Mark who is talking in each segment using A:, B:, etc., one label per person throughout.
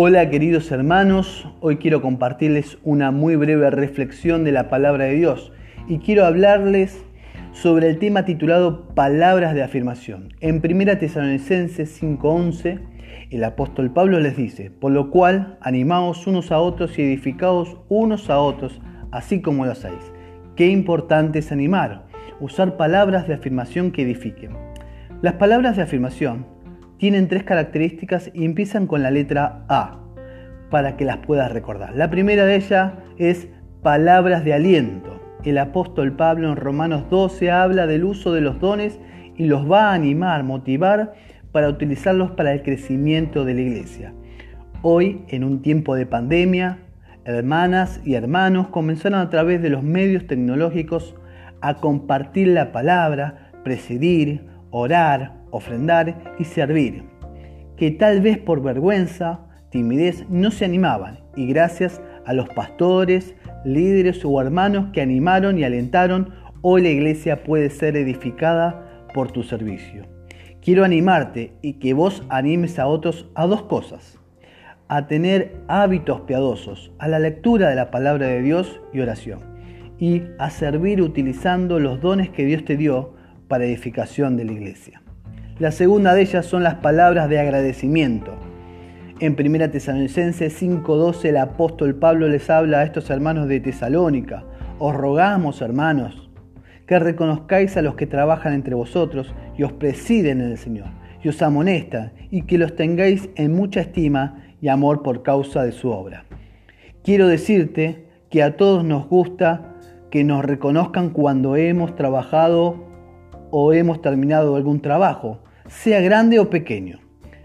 A: Hola queridos hermanos, hoy quiero compartirles una muy breve reflexión de la palabra de Dios y quiero hablarles sobre el tema titulado Palabras de afirmación. En 1 Tesalonicenses 5:11 el apóstol Pablo les dice, por lo cual animaos unos a otros y edificaos unos a otros, así como lo hacéis. Qué importante es animar, usar palabras de afirmación que edifiquen. Las palabras de afirmación tienen tres características y empiezan con la letra A para que las puedas recordar. La primera de ellas es palabras de aliento. El apóstol Pablo en Romanos 12 habla del uso de los dones y los va a animar, motivar para utilizarlos para el crecimiento de la iglesia. Hoy, en un tiempo de pandemia, hermanas y hermanos comenzaron a través de los medios tecnológicos a compartir la palabra, presidir, orar, ofrendar y servir, que tal vez por vergüenza, timidez no se animaban y gracias a los pastores, líderes o hermanos que animaron y alentaron, hoy la iglesia puede ser edificada por tu servicio. Quiero animarte y que vos animes a otros a dos cosas. A tener hábitos piadosos, a la lectura de la palabra de Dios y oración. Y a servir utilizando los dones que Dios te dio para edificación de la iglesia. La segunda de ellas son las palabras de agradecimiento. En 1 Tesalonicenses 5:12 el apóstol Pablo les habla a estos hermanos de Tesalónica. Os rogamos, hermanos, que reconozcáis a los que trabajan entre vosotros y os presiden en el Señor, y os amonestan, y que los tengáis en mucha estima y amor por causa de su obra. Quiero decirte que a todos nos gusta que nos reconozcan cuando hemos trabajado o hemos terminado algún trabajo, sea grande o pequeño,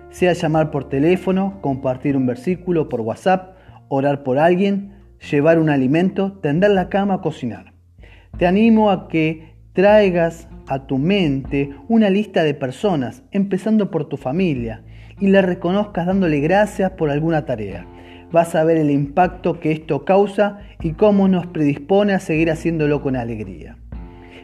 A: sea llamar por teléfono, compartir un versículo por WhatsApp, orar por alguien, llevar un alimento, tender la cama, cocinar. Te animo a que traigas a tu mente una lista de personas, empezando por tu familia, y la reconozcas dándole gracias por alguna tarea. Vas a ver el impacto que esto causa y cómo nos predispone a seguir haciéndolo con alegría.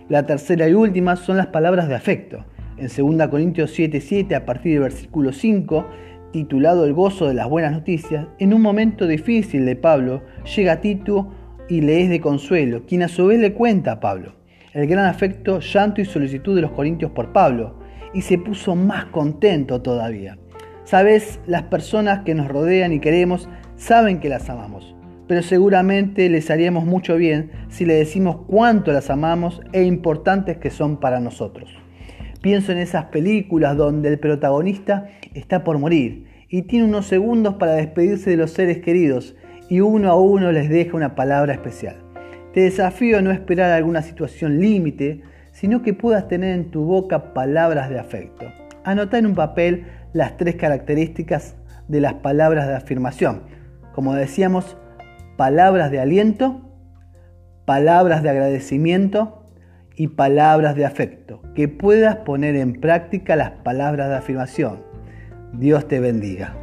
A: La tercera y última son las palabras de afecto. En 2 Corintios 7:7, a partir del versículo 5, titulado El gozo de las buenas noticias, en un momento difícil de Pablo, llega Tito y le es de consuelo, quien a su vez le cuenta a Pablo el gran afecto, llanto y solicitud de los corintios por Pablo, y se puso más contento todavía. Sabes, las personas que nos rodean y queremos saben que las amamos pero seguramente les haríamos mucho bien si le decimos cuánto las amamos e importantes que son para nosotros. Pienso en esas películas donde el protagonista está por morir y tiene unos segundos para despedirse de los seres queridos y uno a uno les deja una palabra especial. Te desafío a no esperar alguna situación límite, sino que puedas tener en tu boca palabras de afecto. Anota en un papel las tres características de las palabras de afirmación. Como decíamos, palabras de aliento, palabras de agradecimiento y palabras de afecto, que puedas poner en práctica las palabras de afirmación. Dios te bendiga.